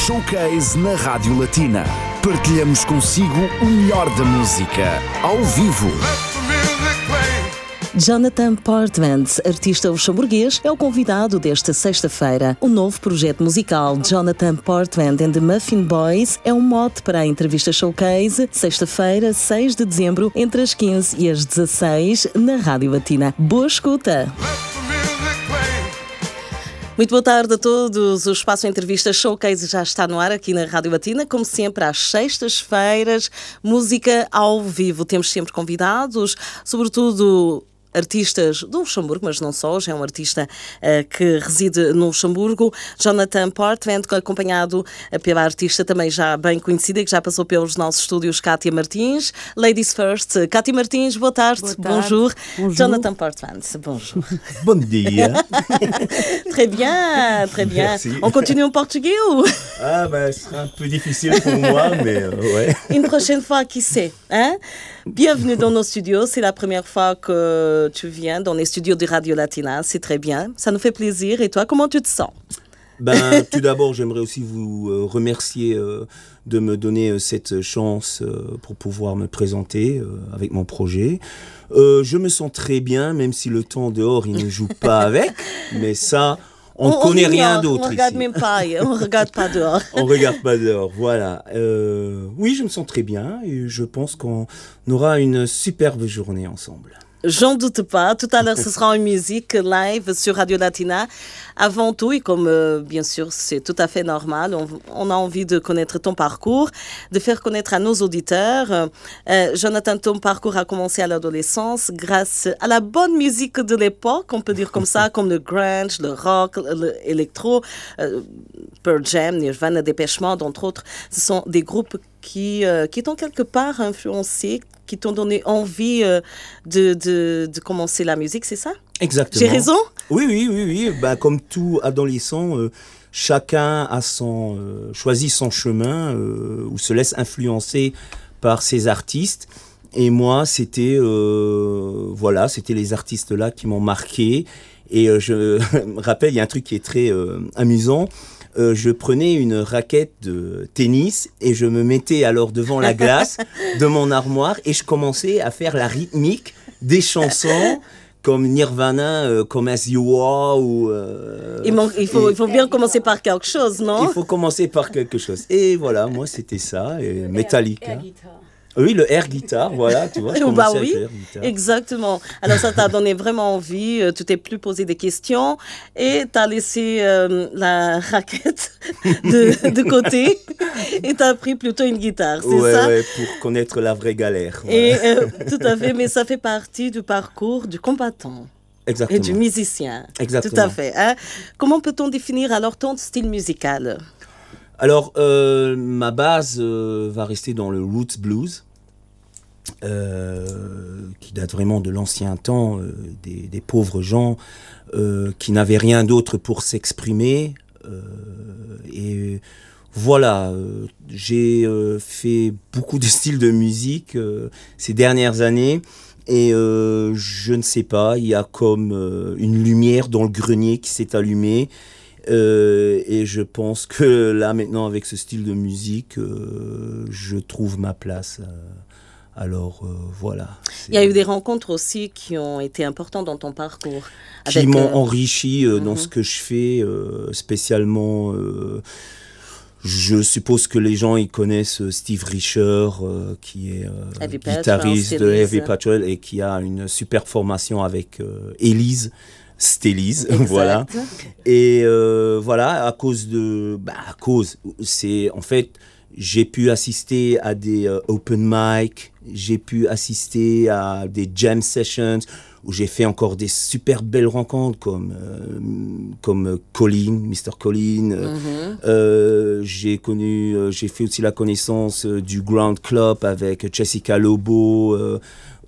Showcase na Rádio Latina. Partilhamos consigo o melhor da música, ao vivo. Jonathan Portman, artista luxemburguês, é o convidado desta sexta-feira. O novo projeto musical Jonathan Portman and the Muffin Boys é um mote para a entrevista showcase, sexta-feira, 6 de dezembro, entre as 15 e as 16, na Rádio Latina. Boa escuta! Muito boa tarde a todos. O Espaço Entrevista Showcase já está no ar aqui na Rádio Latina, como sempre às sextas-feiras, música ao vivo. Temos sempre convidados, sobretudo artistas do Luxemburgo, mas não só, já é um artista uh, que reside no Luxemburgo, Jonathan Portman, acompanhado uh, pela artista também já bem conhecida, que já passou pelos nossos estúdios, Kátia Martins. Ladies first, Kátia Martins, boa tarde, boa tarde. Bonjour. bonjour. Jonathan Portman, bonjour. Bom dia. très bien, très bien. Merci. On continue en portugais ou Ah, ben, c'est un peu difficile pour moi, mais euh, ouais. Une prochaine fois, qui sait, hein Bienvenue dans nos studios. C'est la première fois que tu viens dans les studios de Radio Latina. C'est très bien. Ça nous fait plaisir. Et toi, comment tu te sens? Ben, tout d'abord, j'aimerais aussi vous euh, remercier euh, de me donner euh, cette chance pour pouvoir me présenter avec mon projet. je me sens très bien, même si le temps dehors, il ne joue pas avec. Mais ça, on ne connaît rien d'autre. On regarde même pas, on regarde pas dehors. on regarde pas dehors, voilà. Euh, oui, je me sens très bien et je pense qu'on aura une superbe journée ensemble. J'en doute pas. Tout à l'heure, ce sera une musique live sur Radio Latina. Avant tout, et comme euh, bien sûr c'est tout à fait normal, on, a envie de connaître ton parcours, de faire connaître à nos auditeurs. Euh, Jonathan, ton parcours a commencé à l'adolescence grâce à la bonne musique de l'époque, on peut dire comme ça, comme le grunge, le rock, l'électro, euh, Pearl Jam, Nirvana, Dépêche Mode, entre autres. Ce sont des groupes qui, qui t'ont quelque part influencé, qui t'ont donné envie euh, de, de, de, commencer la musique, c'est ça? Exactement. J'ai raison? Oui, oui, oui, oui. Bah, comme tout adolescent, euh, chacun a son, euh, choisit son chemin ou se laisse influencer par ses artistes. Et moi, c'était voilà, c'était les artistes là qui m'ont marqué. Et je me rappelle, il y a un truc qui est très amusant. Euh, je prenais une raquette de tennis et je me mettais alors devant la glace de mon armoire et je commençais à faire la rythmique des chansons comme Nirvana, euh, comme As You Are ou... Euh, il, faut, il faut bien commencer par quelque chose, non? Il faut commencer par quelque chose. Et voilà, moi c'était ça, et Metallica. Oui, le air guitar, voilà, tu vois. Je bah oui, exactement. Alors ça t'a donné vraiment envie, euh, tu t'es plus posé des questions et tu as laissé euh, la raquette de, côté et tu as pris plutôt une guitare, c'est ça? Oui, pour connaître la vraie galère. Et euh, tout à fait, mais ça fait partie du parcours du combattant. Exactement. Et du musicien. Exactement. Tout à fait. Hein. Comment peut-on définir alors ton style musical? Alors, euh, ma base euh, va rester dans le roots blues, euh, qui date vraiment de l'ancien temps, des, pauvres gens qui n'avaient rien d'autre pour s'exprimer. et voilà, j'ai fait beaucoup de styles de musique ces dernières années. Et je ne sais pas, il y a comme une lumière dans le grenier qui s'est allumée. Euh, et je pense que là, maintenant, avec ce style de musique, euh, je trouve ma place. Euh, alors voilà. Il y a eu des rencontres aussi qui ont été importantes dans ton parcours. Qui m'ont enrichi dans mhm. ce que je fais, spécialement. Je suppose que les gens ils connaissent Steve Richer, qui est guitariste de Heavy Patrol et qui a une super formation avec Elise stélise, voilà. Et euh, voilà, à cause de, bah, à cause, c'est en fait, j'ai pu assister à des euh, open mic, j'ai pu assister à des jam sessions où j'ai fait encore des super belles rencontres comme euh, comme Colin, Mr Colin. Mm-hmm. j'ai connu, j'ai fait aussi la connaissance du Ground Club avec Jessica Lobo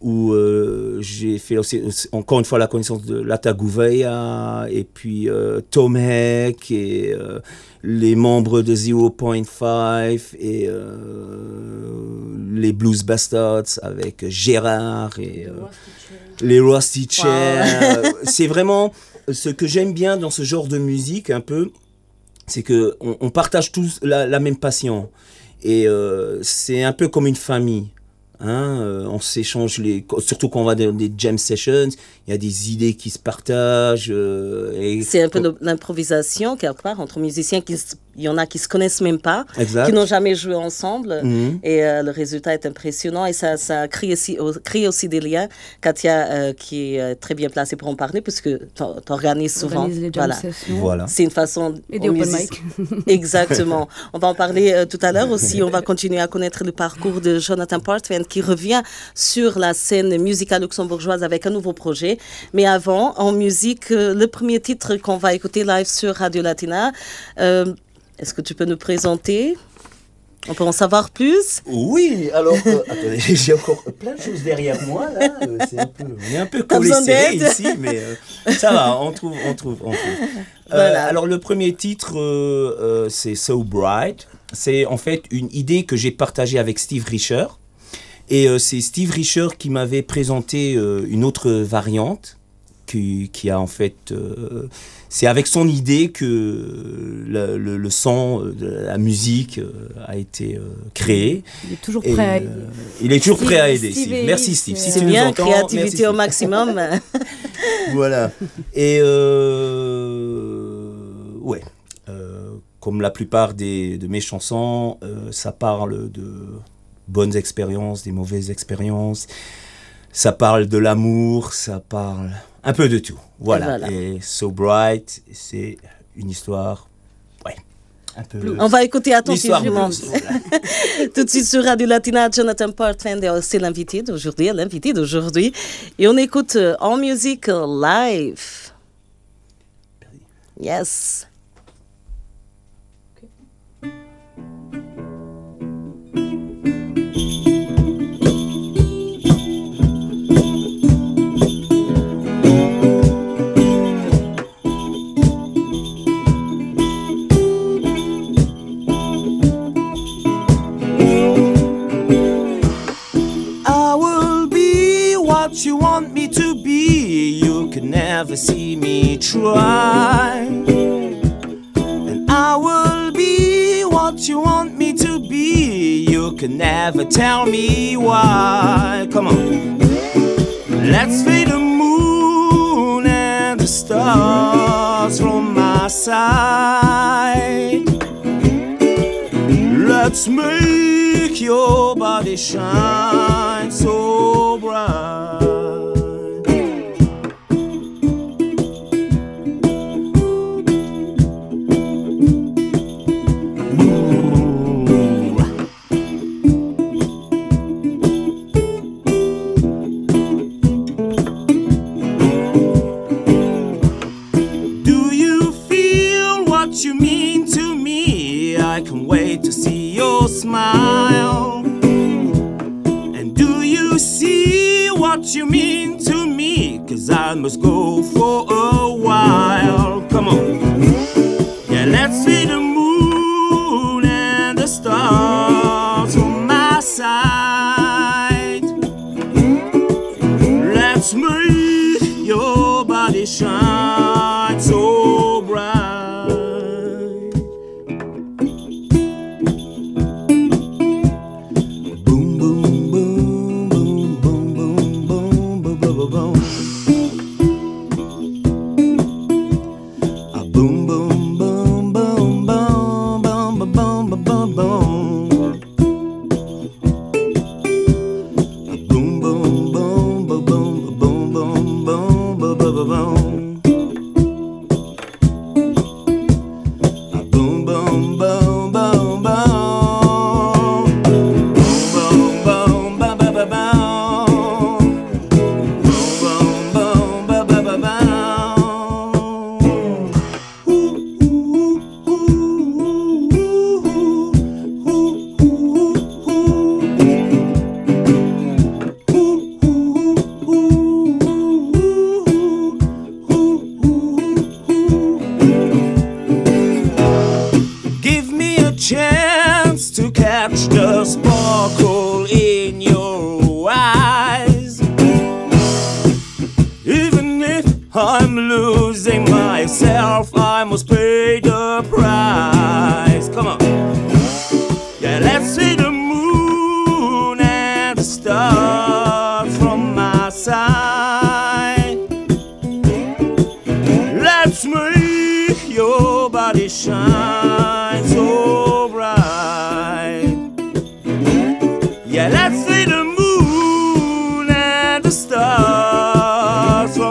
où euh, j'ai fait aussi, encore une fois la connaissance de Lata Gouveia et puis euh, Tom Heck et euh, les membres de 0.5 et les Blues Bastards avec Gérard et les Rusty Chair. C'est vraiment ce que j'aime bien dans ce genre de musique un peu c'est que on, partage tous la, même passion. Et c'est un peu comme une famille. Hein, euh, on s'échange les, surtout quand on va dans des jam sessions, il y a des idées qui se partagent. Euh, c'est un peu l'improvisation quelque part entre musiciens qui il y en a qui se connaissent même pas, qui n'ont jamais joué ensemble, mhm. et euh, le résultat est impressionnant et ça, ça crée, aussi, crée aussi des liens. Katia, qui est très bien placée pour en parler, puisque tu organises souvent. Les voilà. voilà. C'est une façon. Et des open mic. Exactement. on va en parler tout à l'heure aussi. On va continuer à connaître le parcours de Jonathan Portman qui revient sur la scène musicale luxembourgeoise avec un nouveau projet. Mais avant, en musique, euh, le premier titre qu'on va écouter live sur Radio Latina, euh, est-ce que tu peux nous présenter? On peut en savoir plus? Oui, alors, euh, attendez, j'ai encore plein de choses derrière moi, là. c'est un peu, on est un peu collé ici, mais ça va, on trouve, on trouve, on trouve. alors, le premier titre, c'est So Bright. C'est en fait une idée que j'ai partagée avec Steve Richer. Et euh, c'est Steve Richer qui m'avait présenté euh, une autre variante qui, qui a en fait... Euh, c'est avec son idée que le, le, son, la musique a été créé. Il est toujours prêt à aider. il est toujours prêt à aider, Merci Steve. Si c'est bien, créativité au maximum. voilà. Et ouais, comme la plupart des, de mes chansons, ça parle de bonnes expériences, des mauvaises expériences. Ça parle de l'amour, ça parle un peu de tout. Voilà. Et, So Bright, c'est une histoire, ouais, un peu. On va écouter attentivement. Tout de suite sur Radio Latina, Jonathan Portman, c'est l'invité d'aujourd'hui, l'invité d'aujourd'hui. Et on écoute euh, en musique live. Yes. Never see me try. And I will be what you want me to be. You can never tell me why. Come on. Let's fade the moon and the stars from my side. Let's make your body shine so bright. Smile. And do you see what you mean to me? Cause I must go for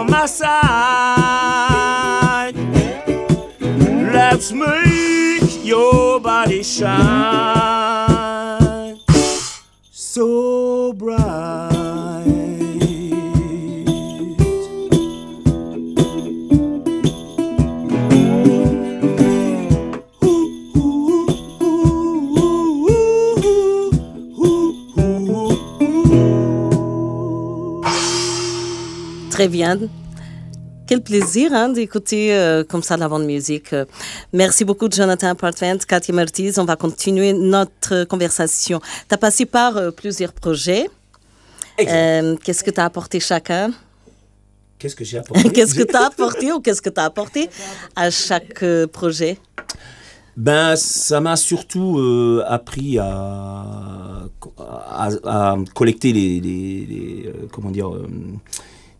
my side. Let's make your body shine. Très bien. Quel plaisir hein, d'écouter euh, comme ça la bande musique. Merci beaucoup, Jonathan Partvent, Katia Martiz. On va continuer notre conversation. Tu as passé par euh, plusieurs projets. Euh, qu'est-ce que tu as apporté chacun? Qu'est-ce que j'ai apporté? Qu'est-ce que tu as apporté ou qu'est-ce que tu as apporté à chaque projet? Ben, ça m'a surtout appris à, à, collecter les, les, comment dire,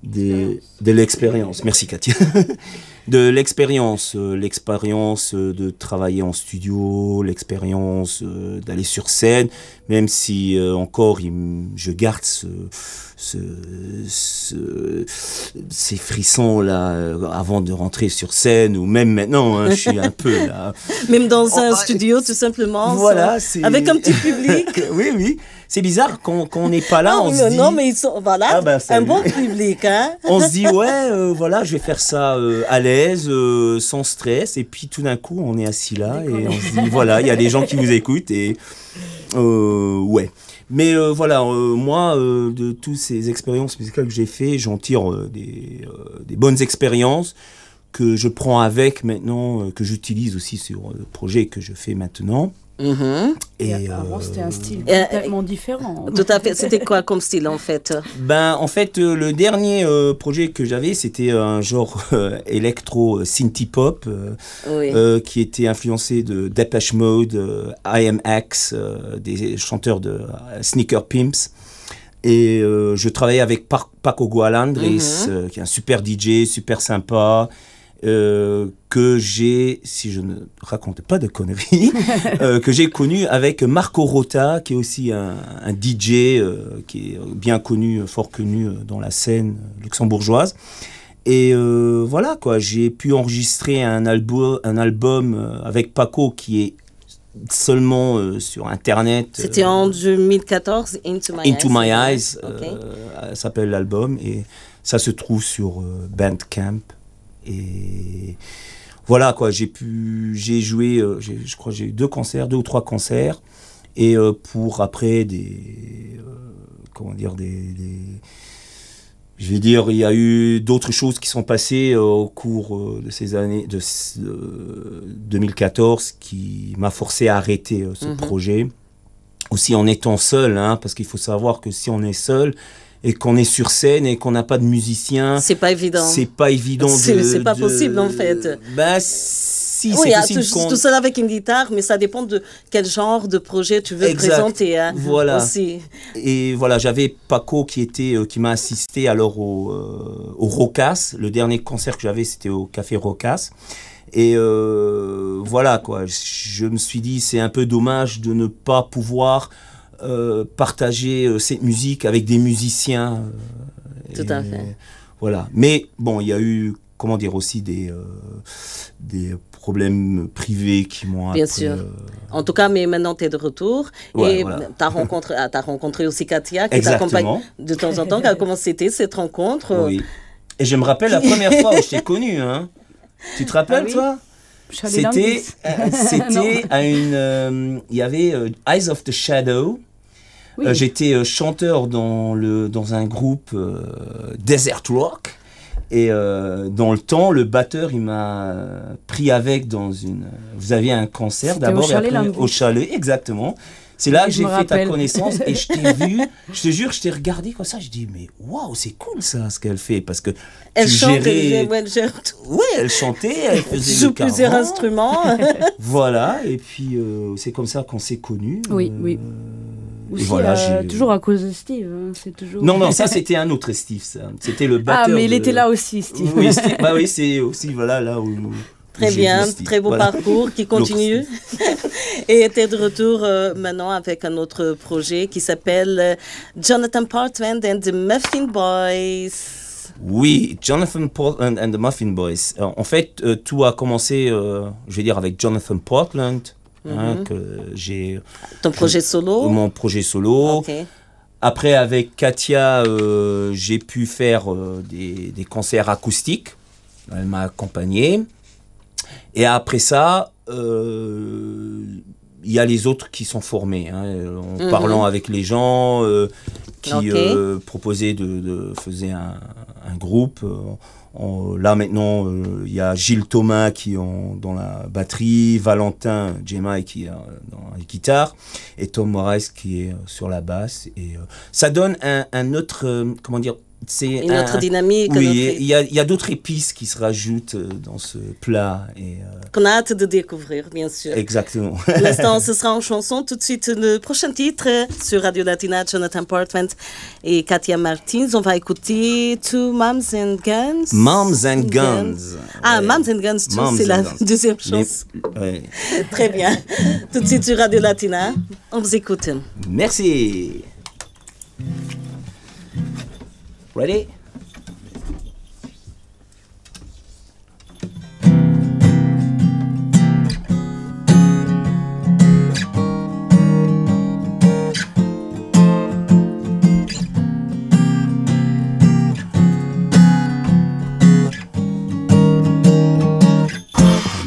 de l'expérience. Merci Katia. de l'expérience, euh, l'expérience euh, de travailler en studio, l'expérience euh, d'aller sur scène, même si encore je garde ce, ces frissons là avant de rentrer sur scène ou même maintenant, hein, je suis un peu là. Même dans un studio, tout simplement. Voilà, avec un petit public. oui, oui. C'est bizarre quand, on n'est pas là, on se dit. Non, mais ils sont, voilà, ah ben, un bon public, hein. on se dit ouais, voilà, je vais faire ça à l'aise, sans stress, et puis tout d'un coup, on est assis là et on se dit voilà, il y a des gens qui vous écoutent et ouais. Mais euh, voilà, euh, moi, euh, de toutes ces expériences musicales que j'ai fait, j'en tire des, des, bonnes expériences que je prends avec maintenant, que j'utilise aussi sur le projet que je fais maintenant. Mhm. Et, avant, c'était un style totalement différent. Tout à fait. C'était quoi comme style en fait? Ben, en fait, le dernier projet que j'avais, c'était un genre électro synthie pop qui était influencé de Depeche Mode, IMX, des chanteurs de Sneaker Pimps. Et je travaillais avec Paco Gualandris, mhm. qui est un super DJ, super sympa. Euh, que j'ai, si je ne raconte pas de conneries, euh, que j'ai connu avec Marco Rota, qui est aussi un, DJ euh, qui est bien connu, fort connu dans la scène luxembourgeoise. Et voilà, quoi, j'ai pu enregistrer un, album, un album avec Paco qui est seulement sur Internet. C'était en 2014, Into My Into My Eyes, s'appelle l'album, et ça se trouve sur Bandcamp. Et voilà quoi, j'ai pu, j'ai joué, euh, je crois j'ai eu deux concerts, deux ou trois concerts, et euh, pour après des, euh, comment dire, des, je vais dire, il y a eu d'autres choses qui sont passées au cours de ces années, de 2014, qui m'a forcé à arrêter ce mhm. projet. Aussi en étant seul, hein, parce qu'il faut savoir que si on est seul, et qu'on est sur scène et qu'on n'a pas de musicien. C'est pas évident. C'est pas évident. C'est pas possible en fait. Bah si, oui, c'est possible. Tout, tout seul avec une guitare, mais ça dépend de quel genre de projet tu veux présenter. Hein, voilà. Aussi. Et voilà, j'avais Paco qui était, euh, qui m'a assisté alors au, euh, au Rocas. Le dernier concert que j'avais, c'était au Café Rocas. Et euh, voilà quoi, je me suis dit c'est un peu dommage de ne pas pouvoir partager euh, cette musique avec des musiciens. Euh, Tout à fait. Voilà. Mais bon, il y a eu, comment dire, aussi des, des problèmes privés qui m'ont Bien sûr. En tout cas, mais maintenant, tu es de retour. et tu as, rencontré, ah, as rencontré aussi Katia, qui t'accompagne de temps en temps. Comment c'était cette rencontre Oui. Et je me rappelle la première fois où je t'ai connu. Hein. Tu te rappelles, ah toi? C'était c'était à une il y avait Eyes of the Shadow euh, j'étais euh, chanteur dans, le, dans un groupe euh, Desert Rock. Et dans le temps, le batteur, il m'a pris avec dans une. Vous aviez un concert d'abord et après au chalet, exactement. C'est là que j'ai fait ta connaissance et je t'ai vu, je te jure, je t'ai regardé comme ça, je dis mais waouh, c'est cool ça ce qu'elle fait parce que elle tu gérais... Oui, elle chantait, elle faisait joue plusieurs instruments. voilà, et puis c'est comme ça qu'on s'est connus. Oui, oui voilà, euh, toujours à cause de Steve. Hein, c'est toujours... Non, non, ça c'était un autre Steve. C'était le batteur. Ah, mais il était là aussi, Steve. Oui, bah, oui c'est aussi voilà, là où. Très bien, très beau parcours qui continue. Et était de retour euh, maintenant avec un autre projet qui s'appelle euh, Jonathan Portland and the Muffin Boys. Oui, Jonathan Portland and the Muffin Boys. en fait, tout a commencé, je vais dire, avec Jonathan Portland, hein, mhm. que j'ai. Ton projet solo. Mon projet solo. Après, avec Katia, j'ai pu faire des, des, concerts acoustiques. Elle m'a accompagné. Et après ça, il y a les autres qui sont formés, hein, en mhm. parlant avec les gens euh, qui euh, proposaient de, de faisaient un, groupe. Euh, là maintenant, il y a Gilles Thomas qui est dans la batterie, Valentin Gemma qui est dans la guitare, et Tom Morris qui est sur la basse. Et ça donne un, un autre, comment dire, c'est une autre dynamique. Oui, il y a, y a d'autres épices qui se rajoutent euh, dans ce plat. Et, euh, Qu'on a hâte de découvrir, bien sûr. Exactement. l'instant, ce sera en chanson. Tout de suite, le prochain titre sur Radio Latina, Jonathan Portman et Katia Martins. On va écouter Two Moms and Guns. Moms and Guns. Ah, Moms and Guns, c'est la deuxième chose. Très bien. Tout de suite sur Radio Latina. On vous écoute. Merci. Ready?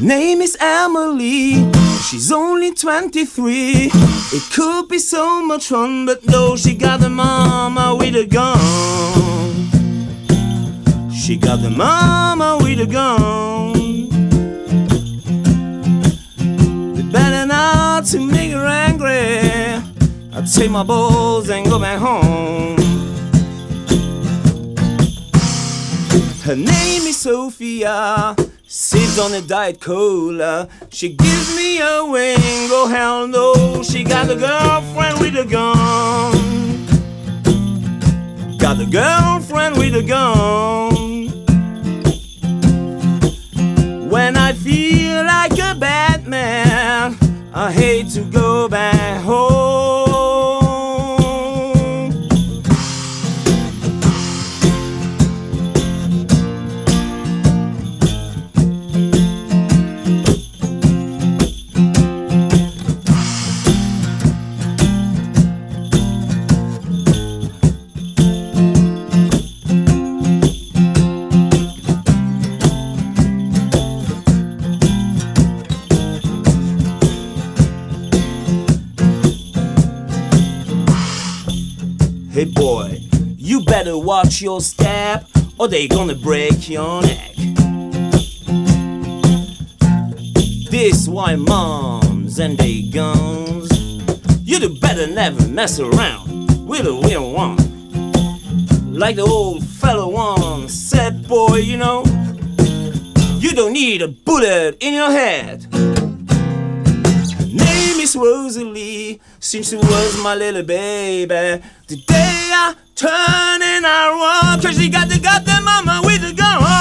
Name is Emily, she's only 23. It could be so much fun, but no, she got the mama with a gun. She got the mama with a gun. They better not to make her angry. I take my balls and go back home. Her name is Sophia. Sips on a diet cola. She gives me a wing. Oh hell no, she got a girlfriend with a gun. Got a girlfriend with a gun. Feel like a bad man, I hate to go back home. Watch your step or they gonna break your neck. This why moms and they guns. You'd better never mess around with a real one. Like the old fellow once said, boy, you know, you don't need a bullet in your head. Name is Rosalie, since she was my little baby. Today I turn and I run, cause she got the goddamn mama with the gun.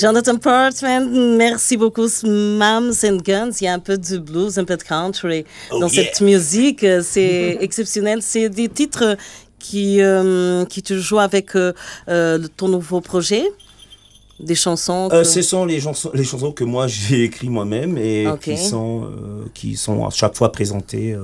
Jonathan Portman, merci beaucoup. Moms and Guns, il y a un peu de blues, un peu de country oh, dans cette musique. C'est exceptionnel. C'est des titres qui, euh, qui te joue avec euh, euh, ton nouveau projet des chansons Ce sont les chansons, les chansons que moi j'ai écrites moi-même et qui, sont, qui sont à chaque fois présentées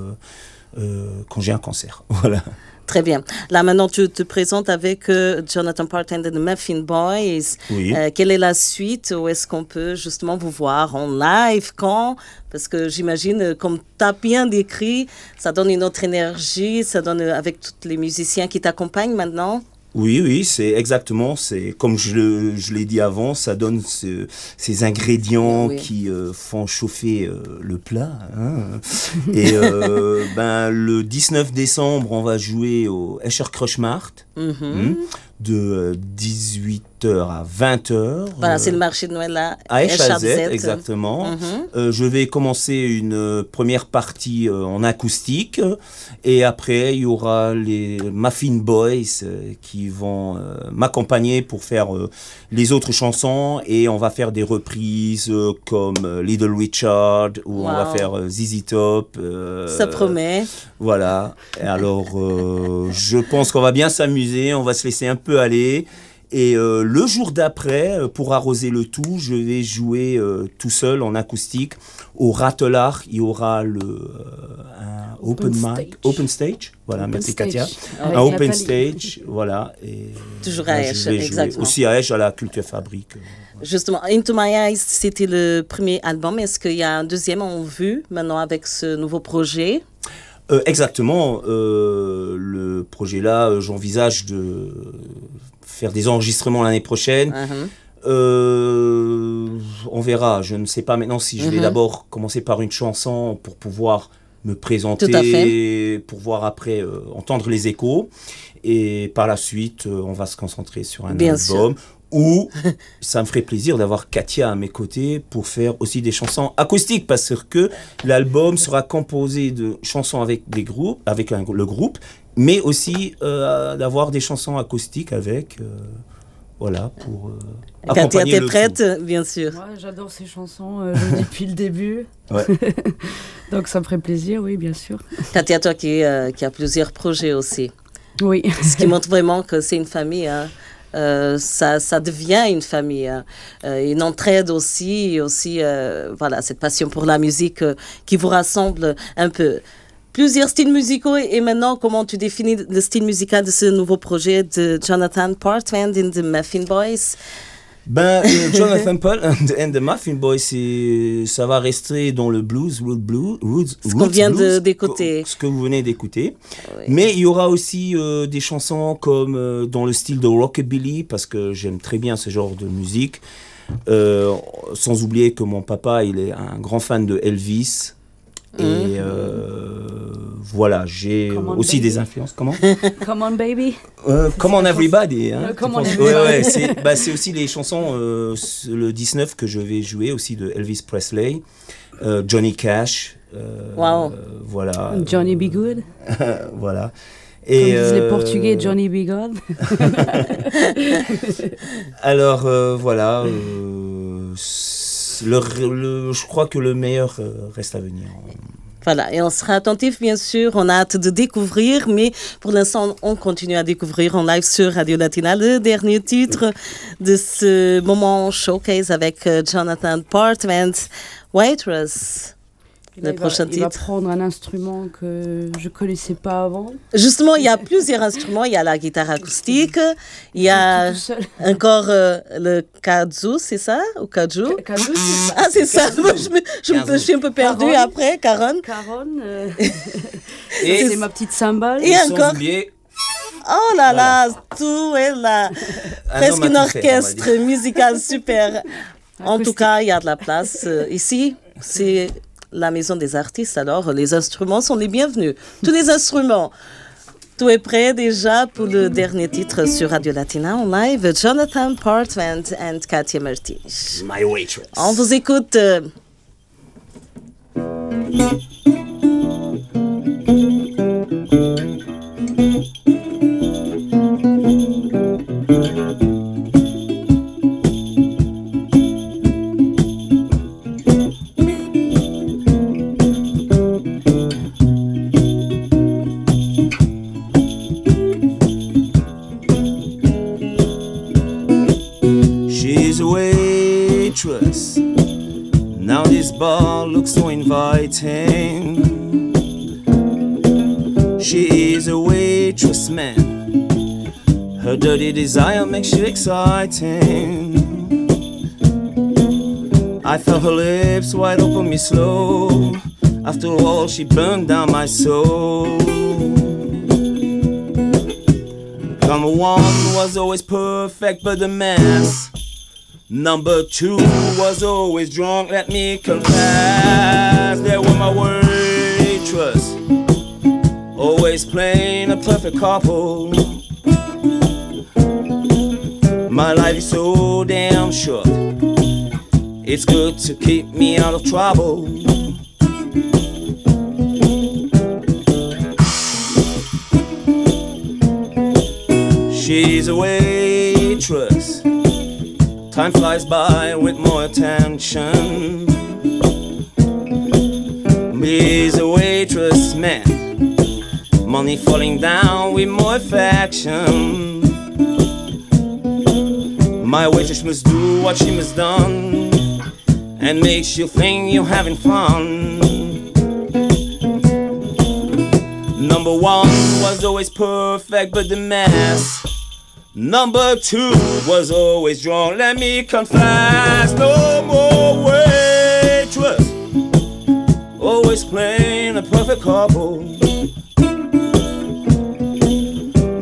quand j'ai un concert. Voilà. Très bien. Là, maintenant, tu te présentes avec Jonathan Parton et The Muffin Boys. Oui. quelle est la suite Où est-ce qu'on peut justement vous voir en live Quand? Parce que j'imagine, comme tu as bien décrit, ça donne une autre énergie, ça donne avec tous les musiciens qui t'accompagnent maintenant. Oui, oui, c'est exactement, c'est comme je, je l'ai dit avant, ça donne ces ingrédients qui euh, font chauffer euh, le plat. Hein. Et euh, ben, le 19 décembre, on va jouer au Escher Crushmart. Mm de 18h à 20h. Voilà, c'est le marché de Noël là. À Echalzet, exactement. Mhm. Euh, je vais commencer une euh, première partie euh, en acoustique et après il y aura les Muffin Boys qui vont m'accompagner pour faire les autres chansons et on va faire des reprises comme Little Richard ou on va faire ZZ Top. Ça promet. Voilà. Alors, je pense qu'on va bien s'amuser, on va se laisser un peu aller. Et euh, le jour d'après, euh, pour arroser le tout, je vais jouer euh, tout seul en acoustique au Ratelard. Il y aura le un open, mic, open stage. Voilà, merci Katia. Un open stage, voilà. Et Toujours à Esch, exactement. Aussi à Esch, à la Culture Fabrique. Justement, Into My Eyes, c'était le premier album. Est-ce qu'il y a un deuxième en vue maintenant avec ce nouveau projet? Euh, exactement. Euh, le projet là, euh, j'envisage de faire des enregistrements l'année prochaine. Uh-huh. on verra. Je ne sais pas maintenant si je vais uh-huh. d'abord commencer par une chanson pour pouvoir me présenter, pour voir après entendre les échos. Et par la suite, on va se concentrer sur un Bien album. Ou ça me ferait plaisir d'avoir Katia à mes côtés pour faire aussi des chansons acoustiques parce que l'album sera composé de chansons avec des groupes, avec le groupe, mais aussi euh, d'avoir des chansons acoustiques avec. Euh, voilà, pour. Euh, Katia, t'es prête, bien sûr. j'adore ces chansons depuis le début. Donc ça me ferait plaisir, oui, bien sûr. Katia, toi qui, qui a plusieurs projets aussi. Oui. Ce qui montre vraiment que c'est une famille. Hein. Euh, ça, ça, devient une famille, hein. euh, une entraide aussi, aussi euh, voilà, cette passion pour la musique qui vous rassemble un peu. Plusieurs styles musicaux et maintenant, comment tu définis le style musical de ce nouveau projet de Jonathan Portman in the Muffin Boys? Ben, euh, Jonathan Paul and the Muffin Boys, ça va rester dans le blues, root blues, roots, ce qu'on vient d'écouter, ce que vous venez d'écouter. Mais il y aura aussi euh, des chansons comme euh, dans le style de rockabilly parce que j'aime très bien ce genre de musique. sans oublier que mon papa, il est un grand fan de Elvis. Et mhm. euh, voilà, j'ai aussi des influences. Comment Come on baby. Euh, come on everybody. Hein, come on everybody. Bah, c'est aussi les chansons euh, le 19 que je vais jouer aussi de Elvis Presley, euh, Johnny Cash. wow. Voilà. Johnny Be Good. voilà. Et Comme disent les Portugais, Johnny Be Good. Alors voilà le, je crois que le meilleur euh, reste à venir. Voilà, et on sera attentif, bien sûr. On a hâte de découvrir, mais pour l'instant, on continue à découvrir en live sur Radio Latina le dernier titre de ce moment showcase avec euh, Jonathan Portman, Waitress le prochain va, titre. Il va prendre un instrument que je connaissais pas avant. Justement, il y a plusieurs instruments. Il y a la guitare acoustique, il y a encore euh, le kazoo, c'est ça? Ou kazoo? Ah, c'est ça. je, me, je, suis un peu perdue après. Caron. Caron. Euh, c'est ma petite cymbale. Et, encore. Oh là là, tout est là. Presque un orchestre musical super. En tout cas, il y a de la place euh, ici. C'est la maison des artistes, alors les instruments sont les bienvenus. Tous les instruments. Tout est prêt déjà pour le dernier titre sur Radio Latina en live. Jonathan Portman et Katia Martins. My waitress. On vous écoute. She burned down my soul. Number one was always perfect, but the mess. Number two was always drunk, let me confess. They were my waitress, always playing a perfect couple. My life is so damn short. It's good to keep me out of trouble. She's a waitress. Time flies by with more attention. He's a waitress, man. Money falling down with more affection. My waitress must do what she must done and makes you think you're having fun. Number one was always perfect, but the mess Number two was always wrong. let me confess. No more waitress, always playing a perfect couple.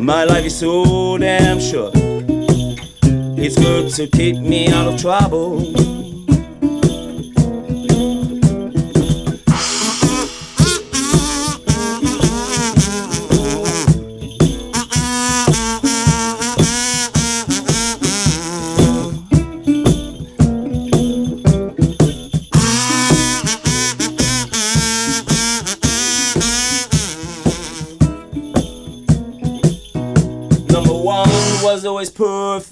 My life is so damn short, it's good to keep me out of trouble.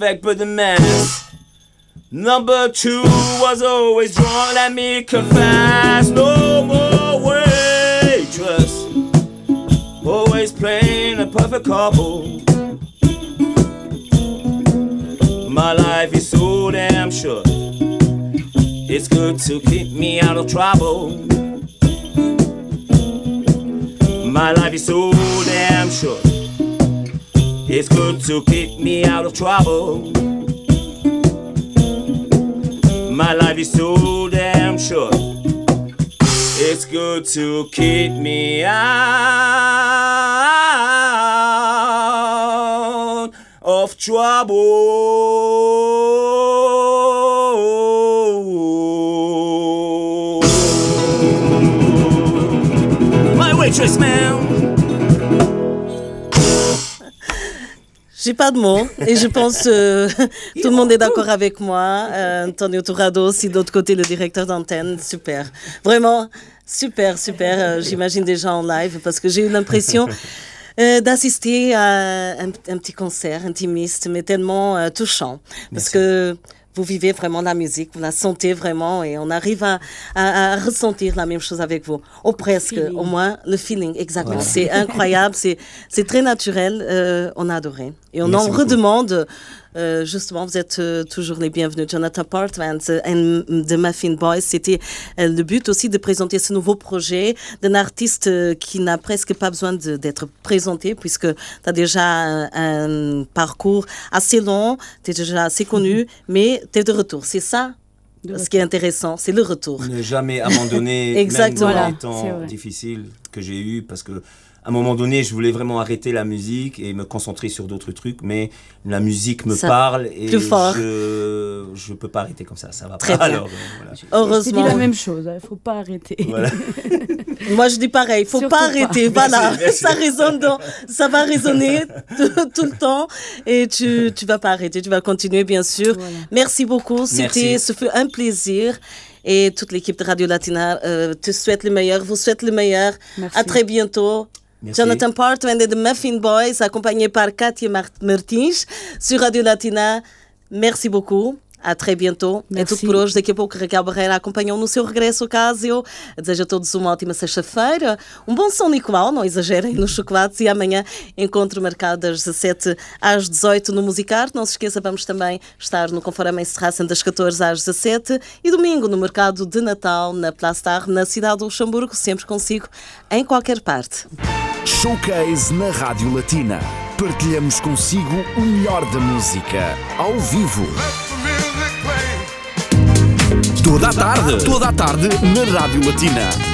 But the mess. Number two was always drawn, let me confess. No more waitress, always playing a perfect couple. My life is so damn short. It's good to keep me out of trouble. My life is so damn short. It's good to keep me out of trouble. My life is so damn short. It's good to keep me out of trouble. J'ai pas de mots et je pense que tout le monde est d'accord avec moi. Euh, Antonio Tourado aussi, d'autre côté, le directeur d'antenne. Super. Vraiment, super, super. Euh, j'imagine déjà en live parce que j'ai eu l'impression euh, d'assister à un, petit concert intimiste, mais tellement touchant. Parce que vous vivez vraiment la musique, vous la sentez vraiment et on arrive à, à, ressentir la même chose avec vous. Ou presque, au moins le feeling, exactement. C'est incroyable, c'est très naturel, euh, on a adoré. Et on en redemande euh, justement, vous êtes euh, toujours les bienvenus. Jonathan Partvans de Muffin Boys, c'était euh, le but aussi de présenter ce nouveau projet d'un artiste qui n'a presque pas besoin d'être présenté puisque tu as déjà un, parcours assez long, tu es déjà assez connu, mais tu es de retour. C'est ça ce qui est intéressant, c'est le retour. Ne jamais abandonner, Exactement. même dans les temps difficiles que j'ai eu, parce que à un moment donné, je voulais vraiment arrêter la musique et me concentrer sur d'autres trucs, mais la musique me parle et je je peux pas arrêter comme ça, ça va pas. Alors, voilà. Heureusement. Je dis la même chose, il hein, ne faut pas arrêter. Moi, je dis pareil, il faut pas arrêter. Voilà, ça résonne, ça va résonner tout, le temps et tu tu vas pas arrêter, tu vas continuer bien sûr. Merci beaucoup, c'était, ce fut un plaisir. Et toute l'équipe de Radio Latina euh, te souhaite le meilleur, vous souhaite le meilleur. Merci. À très bientôt. Jonathan Portman de Muffin Boys, accompagné par Katia Martins, sur Radio Latina. Merci beaucoup. À très bientôt. Merci. É tudo por hoje. Daqui a pouco, Raquel Barreira acompanhou no seu regresso a casa. Eu desejo a todos uma ótima sexta-feira. Um bom São Nicolau, não exagerem nos chocolates. E amanhã, encontro marcado das 17 às 18 no Musicar. Não se esqueça, vamos também estar no Conforama em Serraçam das 14 às 17 e domingo no Mercado de Natal, na Plastar, na cidade do Luxemburgo. Sempre consigo, em qualquer parte. Showcase na Rádio Latina. Partilhamos consigo o melhor da música, ao vivo. Toda a tarde, toda a tarde na Rádio Latina.